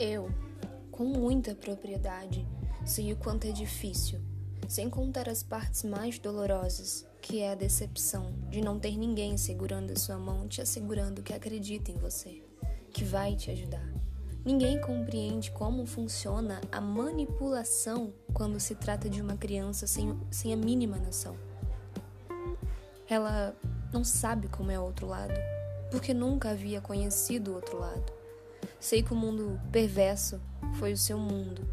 Eu, com muita propriedade, sei o quanto é difícil, sem contar as partes mais dolorosas, que é a decepção de não ter ninguém segurando a sua mão, te assegurando que acredita em você, que vai te ajudar. Ninguém compreende como funciona a manipulação quando se trata de uma criança sem, sem a mínima noção. Ela não sabe como é o outro lado, porque nunca havia conhecido o outro lado. Sei que o mundo perverso foi o seu mundo.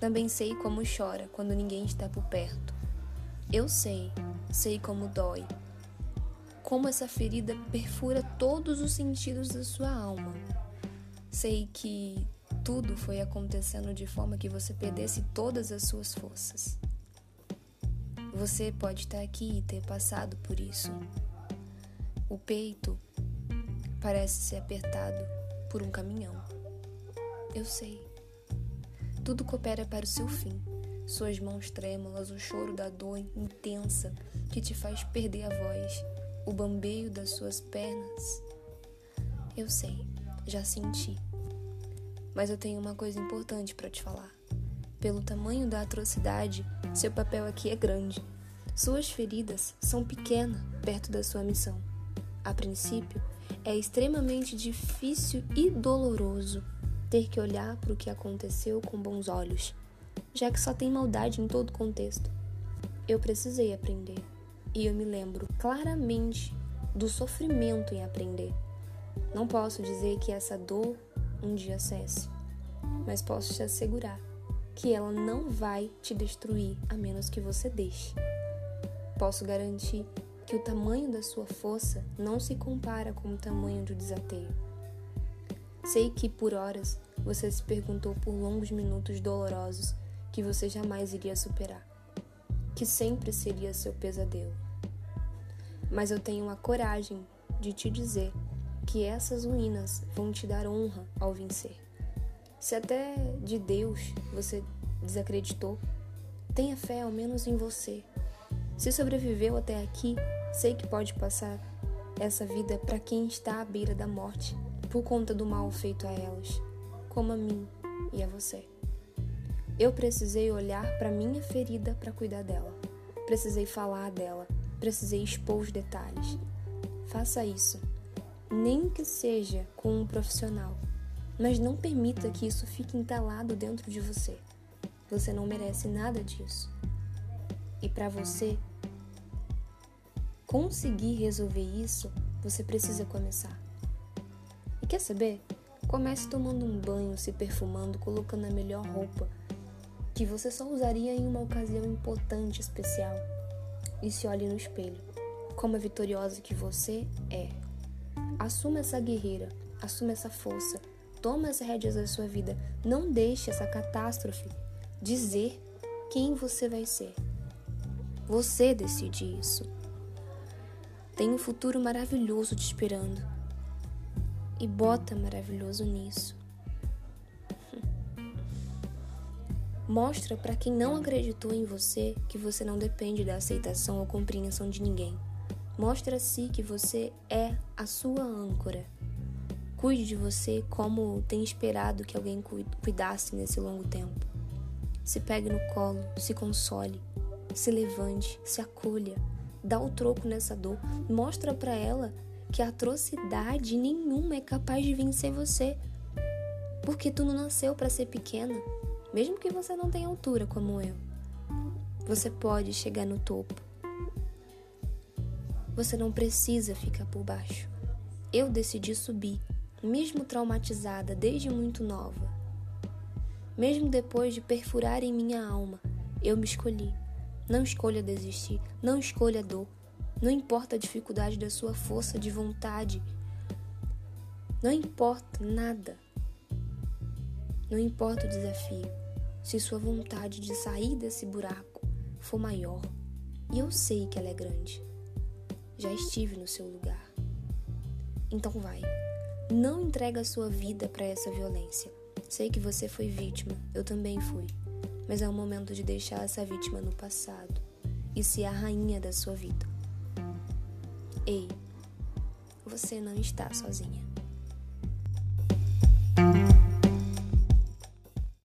Também sei como chora quando ninguém está por perto. Eu sei, sei como dói. Como essa ferida perfura todos os sentidos da sua alma. Sei que tudo foi acontecendo de forma que você perdesse todas as suas forças. Você pode estar aqui e ter passado por isso. O peito parece ser apertado por um caminhão. Eu sei. Tudo coopera para o seu fim. Suas mãos trêmulas, o choro da dor intensa que te faz perder a voz, o bambeio das suas pernas. Eu sei, já senti. Mas eu tenho uma coisa importante para te falar. Pelo tamanho da atrocidade, seu papel aqui é grande. Suas feridas são pequenas perto da sua missão. A princípio, é extremamente difícil e doloroso ter que olhar para o que aconteceu com bons olhos, já que só tem maldade em todo contexto. Eu precisei aprender, e eu me lembro claramente do sofrimento em aprender. Não posso dizer que essa dor um dia cesse, mas posso te assegurar que ela não vai te destruir a menos que você deixe. Posso garantir que o tamanho da sua força não se compara com o tamanho do desateio. Sei que por horas você se perguntou por longos minutos dolorosos que você jamais iria superar, que sempre seria seu pesadelo. Mas eu tenho a coragem de te dizer que essas ruínas vão te dar honra ao vencer. Se até de Deus você desacreditou, tenha fé ao menos em você se sobreviveu até aqui, sei que pode passar essa vida para quem está à beira da morte por conta do mal feito a elas, como a mim e a você. Eu precisei olhar para minha ferida para cuidar dela. Precisei falar dela, precisei expor os detalhes. Faça isso, nem que seja com um profissional, mas não permita que isso fique entalado dentro de você. Você não merece nada disso. E para você conseguir resolver isso, você precisa começar. E quer saber? Comece tomando um banho, se perfumando, colocando a melhor roupa que você só usaria em uma ocasião importante, especial. E se olhe no espelho, como a vitoriosa que você é. Assuma essa guerreira, assuma essa força, toma as rédeas da sua vida. Não deixe essa catástrofe dizer quem você vai ser. Você decide isso. Tem um futuro maravilhoso te esperando. E bota maravilhoso nisso. Mostra para quem não acreditou em você que você não depende da aceitação ou compreensão de ninguém. Mostra a si que você é a sua âncora. Cuide de você como tem esperado que alguém cuidasse nesse longo tempo. Se pegue no colo, se console se levante, se acolha, dá o troco nessa dor, mostra para ela que atrocidade nenhuma é capaz de vencer você. Porque tu não nasceu para ser pequena, mesmo que você não tenha altura como eu. Você pode chegar no topo. Você não precisa ficar por baixo. Eu decidi subir, mesmo traumatizada desde muito nova. Mesmo depois de perfurar em minha alma, eu me escolhi. Não escolha desistir, não escolha dor. Não importa a dificuldade da sua força de vontade. Não importa nada. Não importa o desafio. Se sua vontade de sair desse buraco for maior, e eu sei que ela é grande. Já estive no seu lugar. Então vai. Não entrega a sua vida para essa violência. Sei que você foi vítima, eu também fui mas é o momento de deixar essa vítima no passado e ser a rainha da sua vida. Ei, você não está sozinha.